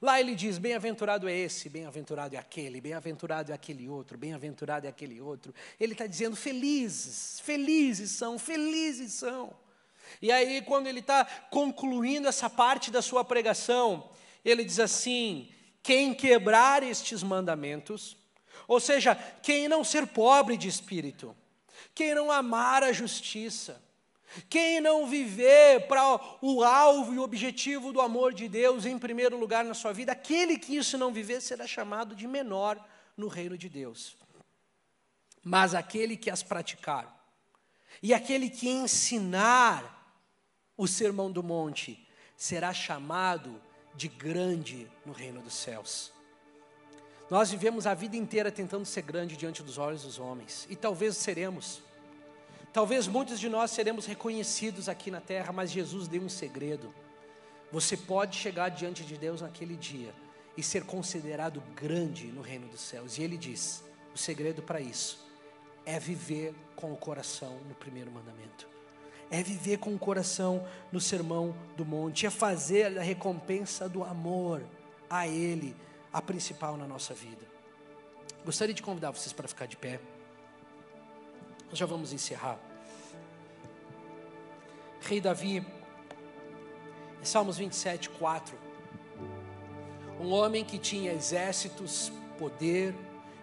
Lá ele diz: bem-aventurado é esse, bem-aventurado é aquele, bem-aventurado é aquele outro, bem-aventurado é aquele outro. Ele está dizendo: felizes, felizes são, felizes são. E aí, quando ele está concluindo essa parte da sua pregação, ele diz assim: quem quebrar estes mandamentos, ou seja, quem não ser pobre de espírito, quem não amar a justiça, quem não viver para o alvo e o objetivo do amor de Deus em primeiro lugar na sua vida, aquele que isso não viver será chamado de menor no reino de Deus. Mas aquele que as praticar, e aquele que ensinar o sermão do monte, será chamado de grande no reino dos céus. Nós vivemos a vida inteira tentando ser grande diante dos olhos dos homens, e talvez seremos. Talvez muitos de nós seremos reconhecidos aqui na terra, mas Jesus deu um segredo. Você pode chegar diante de Deus naquele dia e ser considerado grande no reino dos céus. E ele diz: o segredo para isso é viver com o coração no primeiro mandamento é viver com o coração no sermão do monte, é fazer a recompensa do amor a Ele, a principal na nossa vida. Gostaria de convidar vocês para ficar de pé. Nós já vamos encerrar. Rei Davi, em Salmos 27, 4. Um homem que tinha exércitos, poder,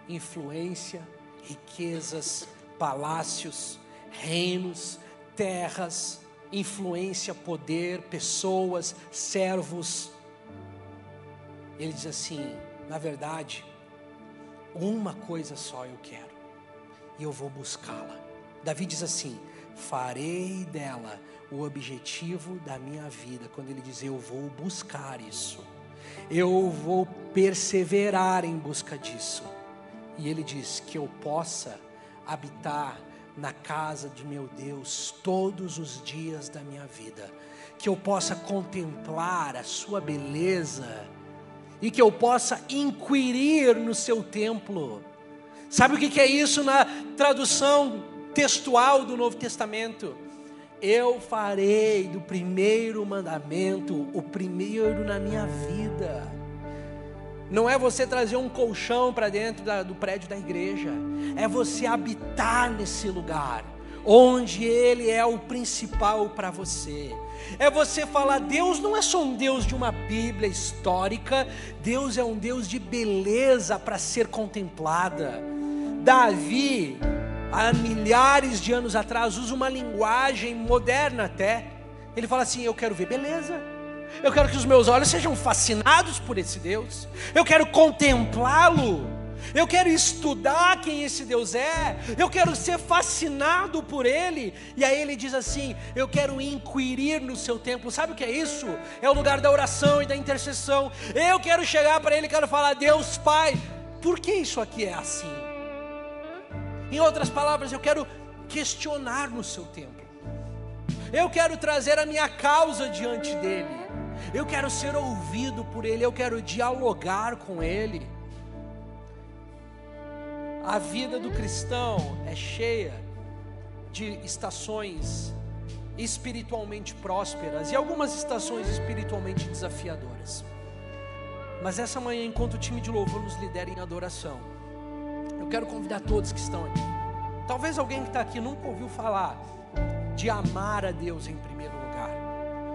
influência, riquezas, palácios, reinos, terras, influência, poder, pessoas, servos. Ele diz assim: na verdade, uma coisa só eu quero, e eu vou buscá-la. Davi diz assim: farei dela o objetivo da minha vida. Quando ele diz eu vou buscar isso, eu vou perseverar em busca disso. E ele diz que eu possa habitar na casa de meu Deus todos os dias da minha vida, que eu possa contemplar a Sua beleza e que eu possa inquirir no Seu templo. Sabe o que é isso na tradução textual do Novo Testamento? Eu farei do primeiro mandamento o primeiro na minha vida. Não é você trazer um colchão para dentro da, do prédio da igreja, é você habitar nesse lugar, onde Ele é o principal para você. É você falar: Deus não é só um Deus de uma Bíblia histórica, Deus é um Deus de beleza para ser contemplada. Davi, há milhares de anos atrás, usa uma linguagem moderna até. Ele fala assim: Eu quero ver beleza. Eu quero que os meus olhos sejam fascinados por esse Deus. Eu quero contemplá-lo. Eu quero estudar quem esse Deus é. Eu quero ser fascinado por ele. E aí ele diz assim: Eu quero inquirir no seu templo. Sabe o que é isso? É o lugar da oração e da intercessão. Eu quero chegar para ele quero falar: Deus Pai, por que isso aqui é assim? Em outras palavras, eu quero questionar no seu templo. Eu quero trazer a minha causa diante dele. Eu quero ser ouvido por ele, eu quero dialogar com ele. A vida do cristão é cheia de estações espiritualmente prósperas e algumas estações espiritualmente desafiadoras. Mas essa manhã, enquanto o time de louvor nos lidera em adoração, eu quero convidar todos que estão aqui. Talvez alguém que está aqui nunca ouviu falar de amar a Deus em primeiro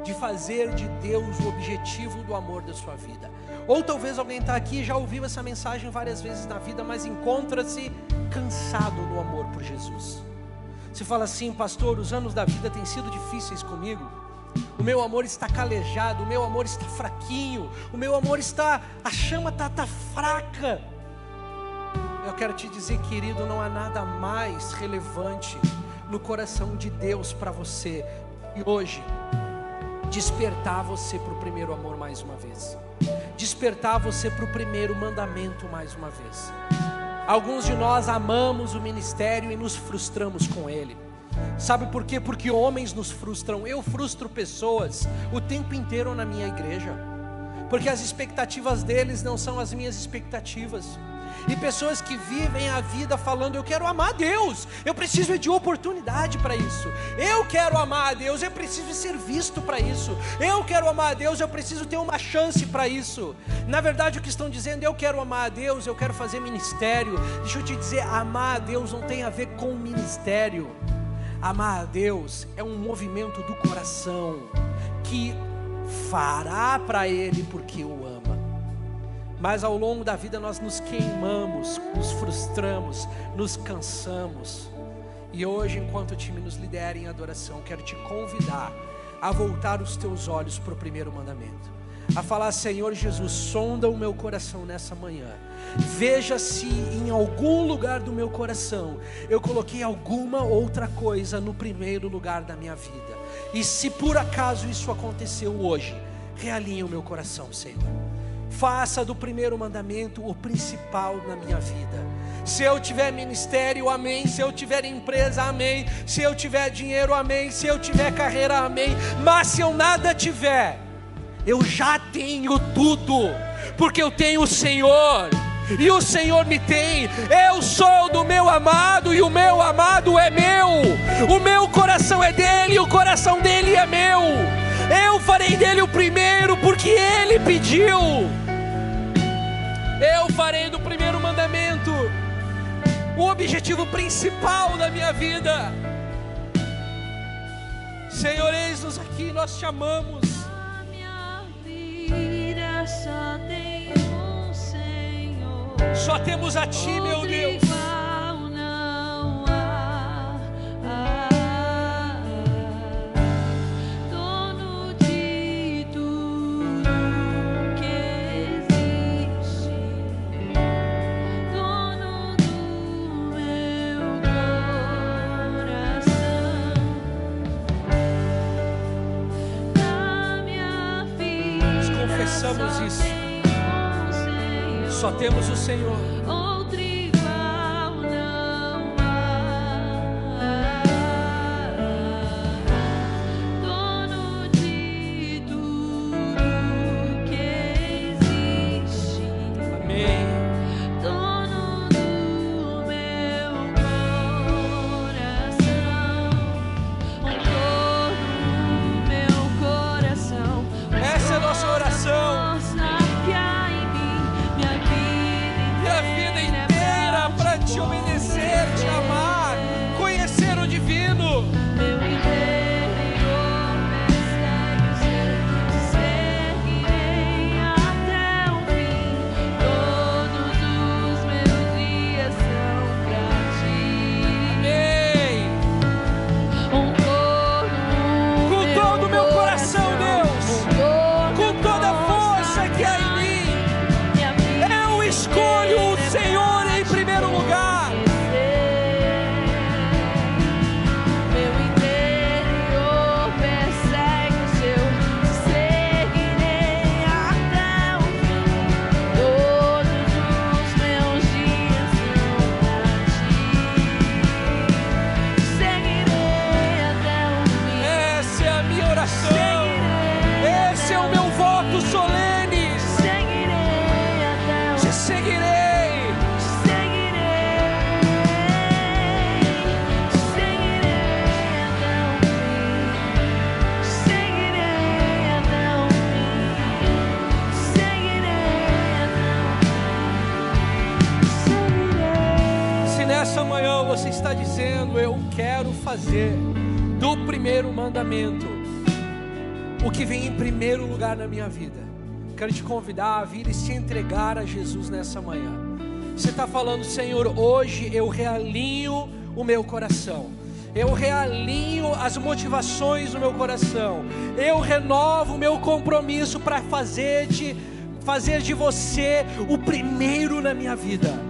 de fazer de Deus o objetivo do amor da sua vida. Ou talvez alguém está aqui e já ouviu essa mensagem várias vezes na vida, mas encontra-se cansado no amor por Jesus. Você fala assim, pastor, os anos da vida têm sido difíceis comigo. O meu amor está calejado, o meu amor está fraquinho, o meu amor está, a chama está tá fraca. Eu quero te dizer, querido, não há nada mais relevante no coração de Deus para você. E hoje, despertar você para o primeiro amor mais uma vez. Despertar você para o primeiro mandamento mais uma vez. Alguns de nós amamos o ministério e nos frustramos com ele. Sabe por quê? Porque homens nos frustram. Eu frustro pessoas o tempo inteiro na minha igreja. Porque as expectativas deles não são as minhas expectativas e pessoas que vivem a vida falando: Eu quero amar a Deus, eu preciso de oportunidade para isso. Eu quero amar a Deus, eu preciso ser visto para isso. Eu quero amar a Deus, eu preciso ter uma chance para isso. Na verdade, o que estão dizendo, eu quero amar a Deus, eu quero fazer ministério. Deixa eu te dizer: amar a Deus não tem a ver com ministério. Amar a Deus é um movimento do coração que fará para Ele porque o ama. Mas ao longo da vida nós nos queimamos, nos frustramos, nos cansamos. E hoje, enquanto o time nos lidera em adoração, quero te convidar a voltar os teus olhos para o primeiro mandamento. A falar, Senhor Jesus, sonda o meu coração nessa manhã. Veja se em algum lugar do meu coração eu coloquei alguma outra coisa no primeiro lugar da minha vida. E se por acaso isso aconteceu hoje, realinhe o meu coração, Senhor faça do primeiro mandamento o principal na minha vida. Se eu tiver ministério, amém. Se eu tiver empresa, amém. Se eu tiver dinheiro, amém. Se eu tiver carreira, amém. Mas se eu nada tiver, eu já tenho tudo, porque eu tenho o Senhor. E o Senhor me tem, eu sou do meu amado, e o meu amado é meu, o meu coração é dele, e o coração dele é meu. Eu farei dele o primeiro, porque ele pediu. Eu farei do primeiro mandamento o objetivo principal da minha vida. Senhor, eis-nos aqui, nós te amamos. A minha vida só tem um Senhor. Só temos a Ti, meu Deus. Só temos o Senhor. Minha vida. Quero te convidar a vir e se entregar a Jesus nessa manhã. Você está falando, Senhor, hoje eu realinho o meu coração. Eu realinho as motivações do meu coração. Eu renovo o meu compromisso para fazer de fazer de você o primeiro na minha vida.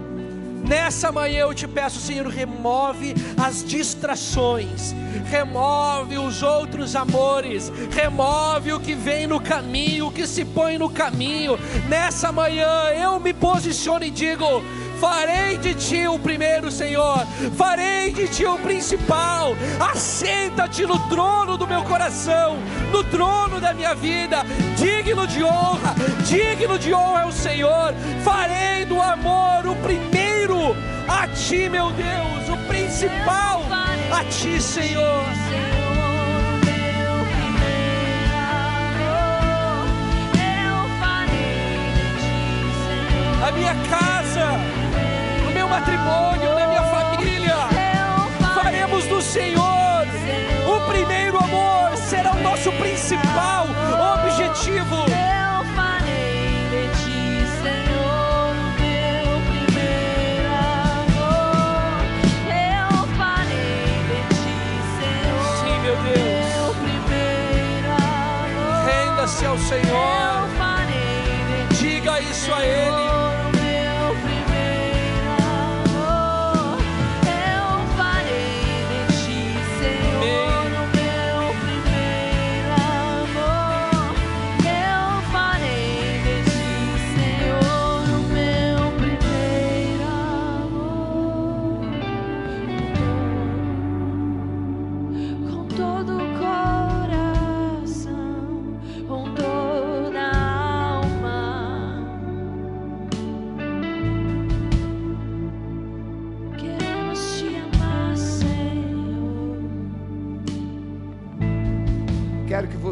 Nessa manhã eu te peço, Senhor, remove as distrações, remove os outros amores, remove o que vem no caminho, o que se põe no caminho. Nessa manhã eu me posiciono e digo: farei de ti o primeiro, Senhor, farei de ti o principal. Assenta-te no trono do meu coração, no trono da minha vida, digno de honra, digno de honra é o Senhor. Farei do amor o primeiro a ti, meu Deus, o principal a ti, Senhor. A minha casa, o meu matrimônio, na minha família, faremos do Senhor o primeiro amor, será o nosso principal objetivo. Senhor, diga isso a Ele.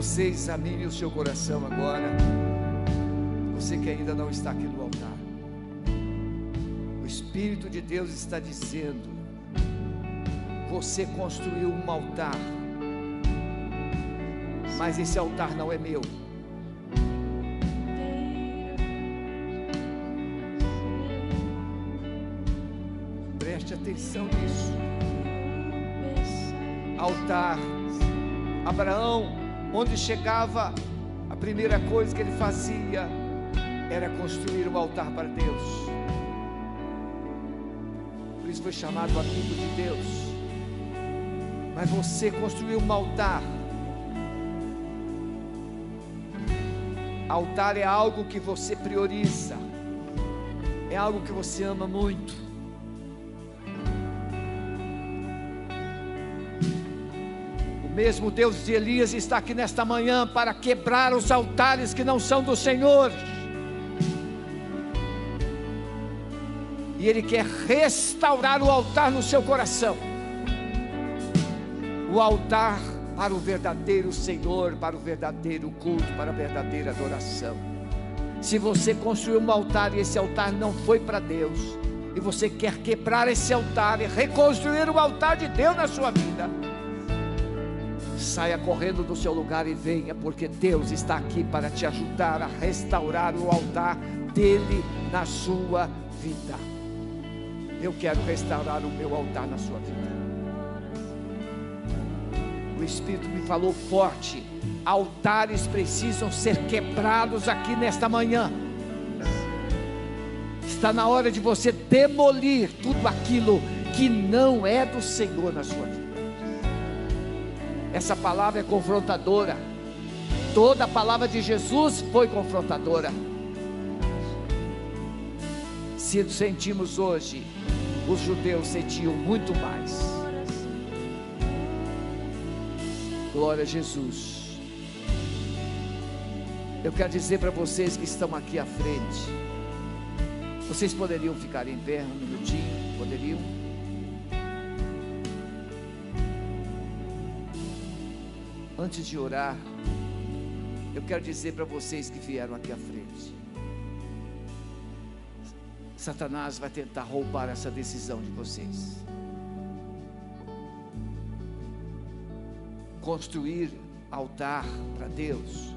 Você examine o seu coração agora. Você que ainda não está aqui no altar. O Espírito de Deus está dizendo: Você construiu um altar, mas esse altar não é meu. Preste atenção nisso. Altar. Abraão, onde chegava, a primeira coisa que ele fazia era construir um altar para Deus. Por isso foi chamado amigo de Deus. Mas você construiu um altar. Altar é algo que você prioriza, é algo que você ama muito. Mesmo Deus de Elias está aqui nesta manhã para quebrar os altares que não são do Senhor. E Ele quer restaurar o altar no seu coração. O altar para o verdadeiro Senhor, para o verdadeiro culto, para a verdadeira adoração. Se você construiu um altar e esse altar não foi para Deus, e você quer quebrar esse altar e reconstruir o altar de Deus na sua vida, saia correndo do seu lugar e venha, porque Deus está aqui para te ajudar a restaurar o altar dele na sua vida. Eu quero restaurar o meu altar na sua vida. O Espírito me falou forte. Altares precisam ser quebrados aqui nesta manhã. Está na hora de você demolir tudo aquilo que não é do Senhor na sua vida. Essa palavra é confrontadora. Toda a palavra de Jesus foi confrontadora. Se sentimos hoje, os judeus sentiam muito mais. Glória a Jesus. Eu quero dizer para vocês que estão aqui à frente. Vocês poderiam ficar em pé um minutinho? Poderiam? Antes de orar, eu quero dizer para vocês que vieram aqui à frente. Satanás vai tentar roubar essa decisão de vocês. construir altar para Deus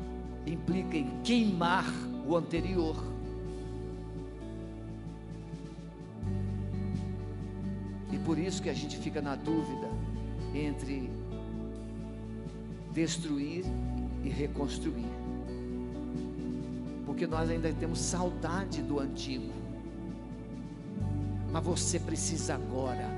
implica em queimar o anterior. E por isso que a gente fica na dúvida entre destruir e reconstruir. Porque nós ainda temos saudade do antigo. Mas você precisa agora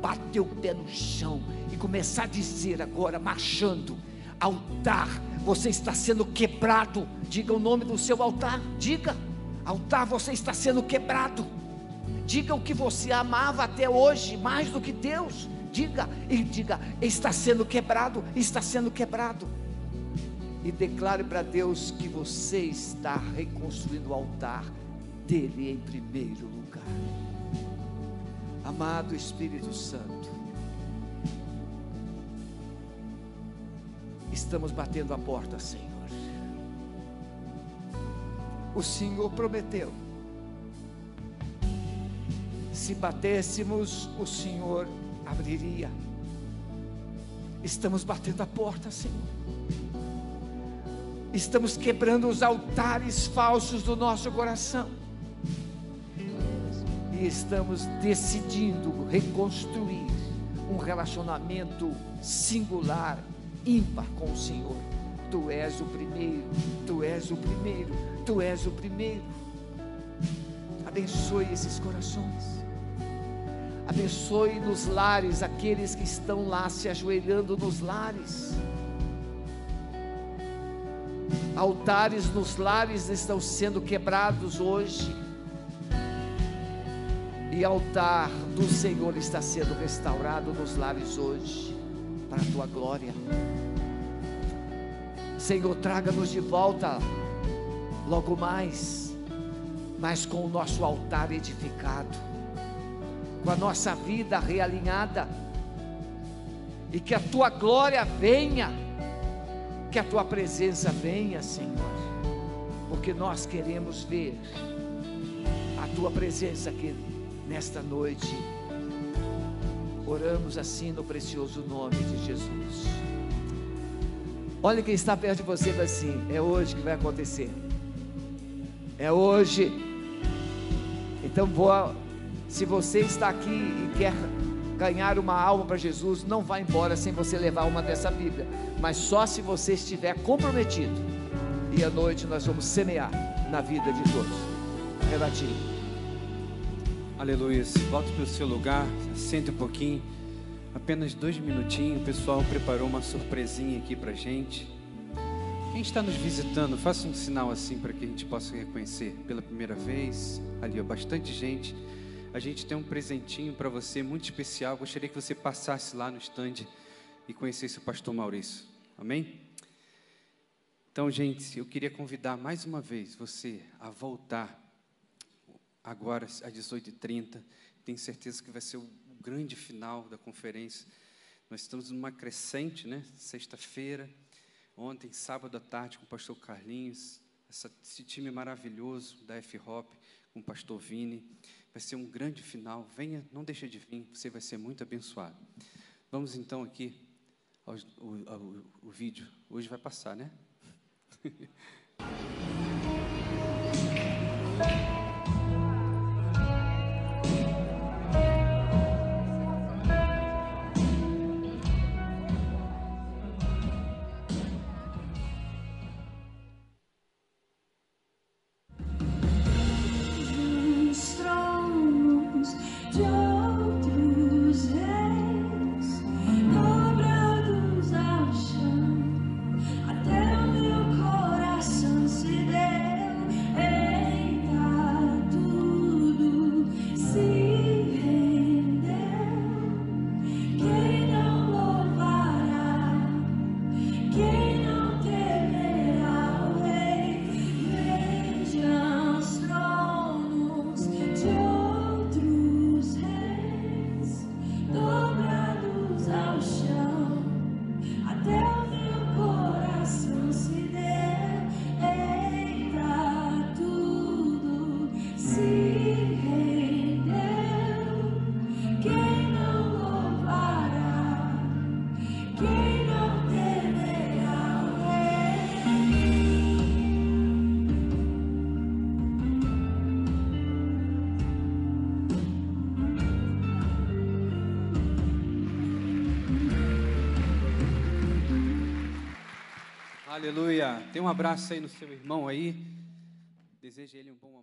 bater o pé no chão e começar a dizer agora, marchando: altar, você está sendo quebrado. Diga o nome do seu altar, diga: altar, você está sendo quebrado. Diga o que você amava até hoje, mais do que Deus. Diga e diga: está sendo quebrado, está sendo quebrado. E declare para Deus que você está reconstruindo o altar dele em primeiro lugar. Amado Espírito Santo, estamos batendo a porta, Senhor. O Senhor prometeu. Se batêssemos, o Senhor abriria. Estamos batendo a porta, Senhor. Estamos quebrando os altares falsos do nosso coração. E estamos decidindo reconstruir um relacionamento singular, ímpar com o Senhor. Tu és o primeiro, tu és o primeiro, tu és o primeiro. Abençoe esses corações. Abençoe nos lares aqueles que estão lá se ajoelhando nos lares. Altares nos lares estão sendo quebrados hoje. E altar do Senhor está sendo restaurado nos lares hoje, para a tua glória. Senhor, traga-nos de volta logo mais, mas com o nosso altar edificado, com a nossa vida realinhada, e que a tua glória venha, que a tua presença venha, Senhor, porque nós queremos ver a tua presença aqui nesta noite. Oramos assim no precioso nome de Jesus. Olha quem está perto de você assim: é hoje que vai acontecer. É hoje. Então vou. Se você está aqui e quer ganhar uma alma para Jesus, não vá embora sem você levar uma dessa Bíblia. Mas só se você estiver comprometido. E à noite nós vamos semear na vida de todos. Relativo. Aleluia. Volte para o seu lugar, sente um pouquinho. Apenas dois minutinhos. O pessoal preparou uma surpresinha aqui para gente. Quem está nos visitando, faça um sinal assim para que a gente possa reconhecer pela primeira vez. Ali, ó, bastante gente. A gente tem um presentinho para você muito especial. Gostaria que você passasse lá no stand e conhecesse o pastor Maurício. Amém? Então, gente, eu queria convidar mais uma vez você a voltar agora às 18h30. Tenho certeza que vai ser o grande final da conferência. Nós estamos numa crescente, né? Sexta-feira, ontem, sábado à tarde, com o pastor Carlinhos, essa, esse time maravilhoso da F-Hop, com o pastor Vini. Vai ser um grande final. Venha, não deixe de vir, você vai ser muito abençoado. Vamos então aqui ao, ao, ao, ao vídeo. Hoje vai passar, né? <laughs> Tem um abraço aí no seu irmão aí. Deseja ele um bom